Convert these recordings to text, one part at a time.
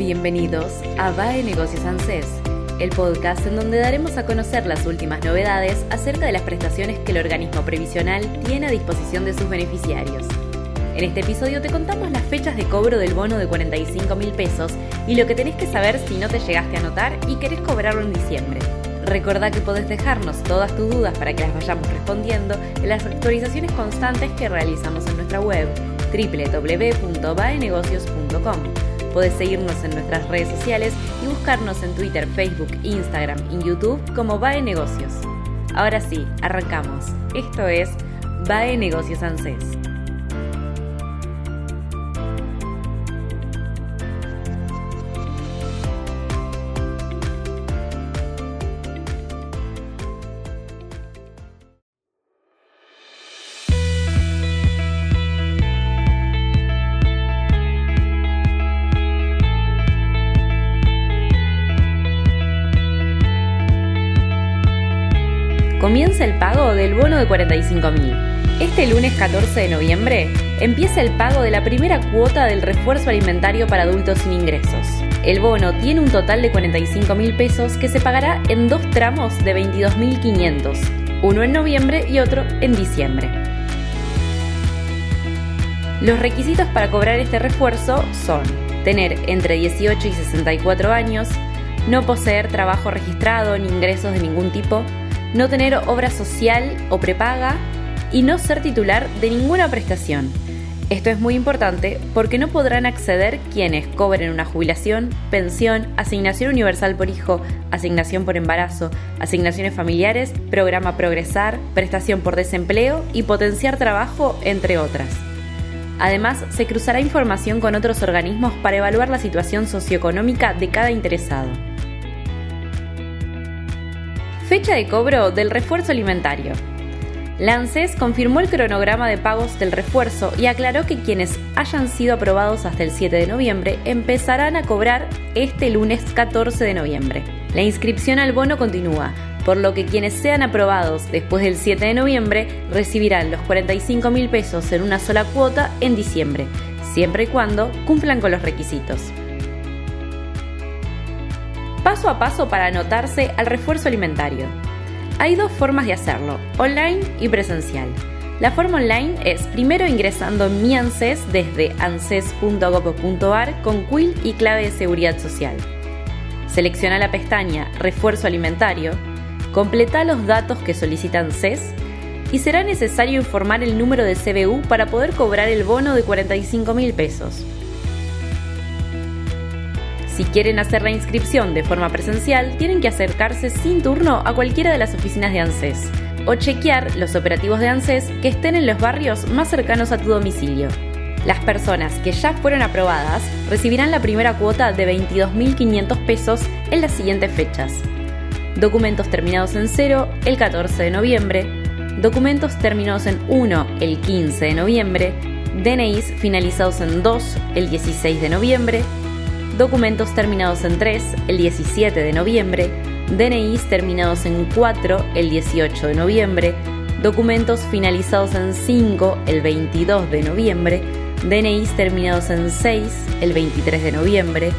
Bienvenidos a VAE Negocios ANSES, el podcast en donde daremos a conocer las últimas novedades acerca de las prestaciones que el organismo previsional tiene a disposición de sus beneficiarios. En este episodio te contamos las fechas de cobro del bono de 45 mil pesos y lo que tenés que saber si no te llegaste a anotar y querés cobrarlo en diciembre. Recordá que podés dejarnos todas tus dudas para que las vayamos respondiendo en las actualizaciones constantes que realizamos en nuestra web www.vaenegocios.com Podés seguirnos en nuestras redes sociales y buscarnos en Twitter, Facebook, Instagram y YouTube como VAE Negocios. Ahora sí, arrancamos. Esto es VAE Negocios ANSES. Comienza el pago del bono de 45.000. Este lunes 14 de noviembre empieza el pago de la primera cuota del refuerzo alimentario para adultos sin ingresos. El bono tiene un total de 45.000 pesos que se pagará en dos tramos de 22.500, uno en noviembre y otro en diciembre. Los requisitos para cobrar este refuerzo son tener entre 18 y 64 años, no poseer trabajo registrado ni ingresos de ningún tipo, no tener obra social o prepaga y no ser titular de ninguna prestación. Esto es muy importante porque no podrán acceder quienes cobren una jubilación, pensión, asignación universal por hijo, asignación por embarazo, asignaciones familiares, programa Progresar, prestación por desempleo y potenciar trabajo, entre otras. Además, se cruzará información con otros organismos para evaluar la situación socioeconómica de cada interesado. Fecha de cobro del refuerzo alimentario. La confirmó el cronograma de pagos del refuerzo y aclaró que quienes hayan sido aprobados hasta el 7 de noviembre empezarán a cobrar este lunes 14 de noviembre. La inscripción al bono continúa, por lo que quienes sean aprobados después del 7 de noviembre recibirán los 45 mil pesos en una sola cuota en diciembre, siempre y cuando cumplan con los requisitos paso a paso para anotarse al refuerzo alimentario. Hay dos formas de hacerlo, online y presencial. La forma online es primero ingresando en mi ANSES desde anses.gov.ar con quill y clave de seguridad social. Selecciona la pestaña Refuerzo alimentario, completa los datos que solicita ANSES y será necesario informar el número de CBU para poder cobrar el bono de 45 mil pesos. Si quieren hacer la inscripción de forma presencial, tienen que acercarse sin turno a cualquiera de las oficinas de ANSES o chequear los operativos de ANSES que estén en los barrios más cercanos a tu domicilio. Las personas que ya fueron aprobadas recibirán la primera cuota de 22.500 pesos en las siguientes fechas. Documentos terminados en 0 el 14 de noviembre, documentos terminados en 1 el 15 de noviembre, DNIs finalizados en 2 el 16 de noviembre, documentos terminados en 3 el 17 de noviembre, DNIs terminados en 4 el 18 de noviembre, documentos finalizados en 5 el 22 de noviembre, DNIs terminados en 6 el 23 de noviembre,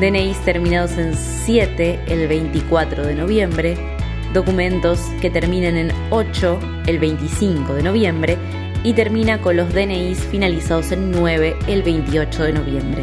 DNIs terminados en 7 el 24 de noviembre, documentos que terminen en 8 el 25 de noviembre y termina con los DNIs finalizados en 9 el 28 de noviembre.